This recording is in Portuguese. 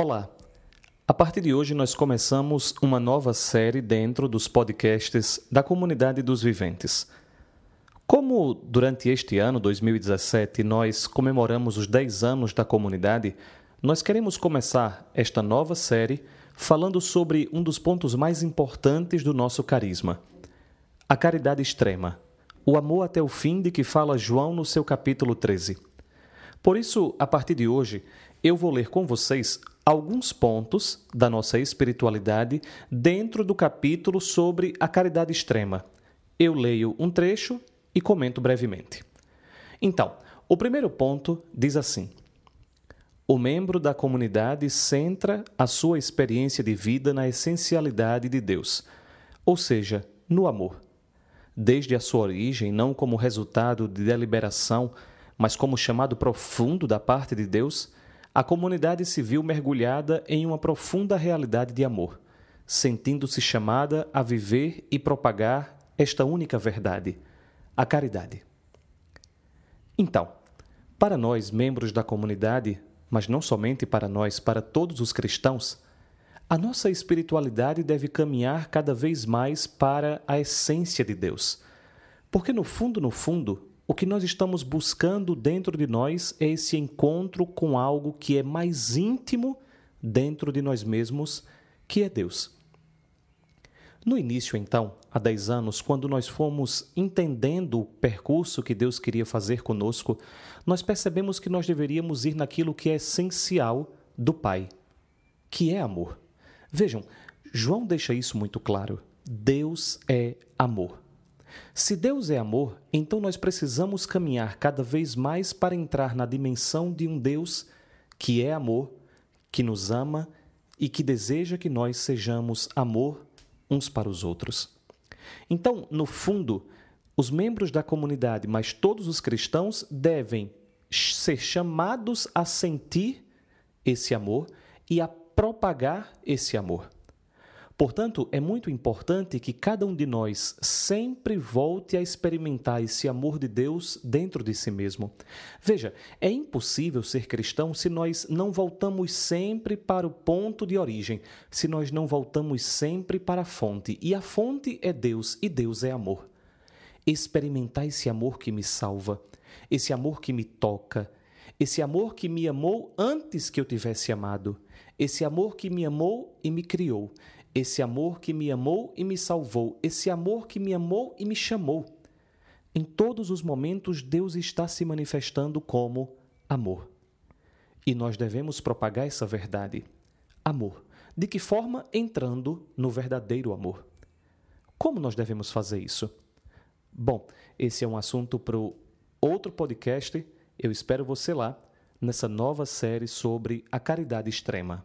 Olá! A partir de hoje, nós começamos uma nova série dentro dos podcasts da Comunidade dos Viventes. Como durante este ano, 2017, nós comemoramos os 10 anos da comunidade, nós queremos começar esta nova série falando sobre um dos pontos mais importantes do nosso carisma: a caridade extrema, o amor até o fim de que fala João no seu capítulo 13. Por isso, a partir de hoje, eu vou ler com vocês alguns pontos da nossa espiritualidade dentro do capítulo sobre a caridade extrema. Eu leio um trecho e comento brevemente. Então, o primeiro ponto diz assim: O membro da comunidade centra a sua experiência de vida na essencialidade de Deus, ou seja, no amor. Desde a sua origem, não como resultado de deliberação, mas como chamado profundo da parte de Deus, a comunidade se viu mergulhada em uma profunda realidade de amor, sentindo-se chamada a viver e propagar esta única verdade, a caridade. Então, para nós, membros da comunidade, mas não somente para nós, para todos os cristãos, a nossa espiritualidade deve caminhar cada vez mais para a essência de Deus. Porque no fundo, no fundo, o que nós estamos buscando dentro de nós é esse encontro com algo que é mais íntimo dentro de nós mesmos, que é Deus. No início, então, há 10 anos, quando nós fomos entendendo o percurso que Deus queria fazer conosco, nós percebemos que nós deveríamos ir naquilo que é essencial do Pai, que é amor. Vejam, João deixa isso muito claro. Deus é amor. Se Deus é amor, então nós precisamos caminhar cada vez mais para entrar na dimensão de um Deus que é amor, que nos ama e que deseja que nós sejamos amor uns para os outros. Então, no fundo, os membros da comunidade, mas todos os cristãos, devem ser chamados a sentir esse amor e a propagar esse amor. Portanto, é muito importante que cada um de nós sempre volte a experimentar esse amor de Deus dentro de si mesmo. Veja, é impossível ser cristão se nós não voltamos sempre para o ponto de origem, se nós não voltamos sempre para a fonte. E a fonte é Deus, e Deus é amor. Experimentar esse amor que me salva, esse amor que me toca, esse amor que me amou antes que eu tivesse amado, esse amor que me amou e me criou esse amor que me amou e me salvou, esse amor que me amou e me chamou. Em todos os momentos, Deus está se manifestando como amor. E nós devemos propagar essa verdade. Amor. De que forma? Entrando no verdadeiro amor. Como nós devemos fazer isso? Bom, esse é um assunto para outro podcast. Eu espero você lá nessa nova série sobre a caridade extrema.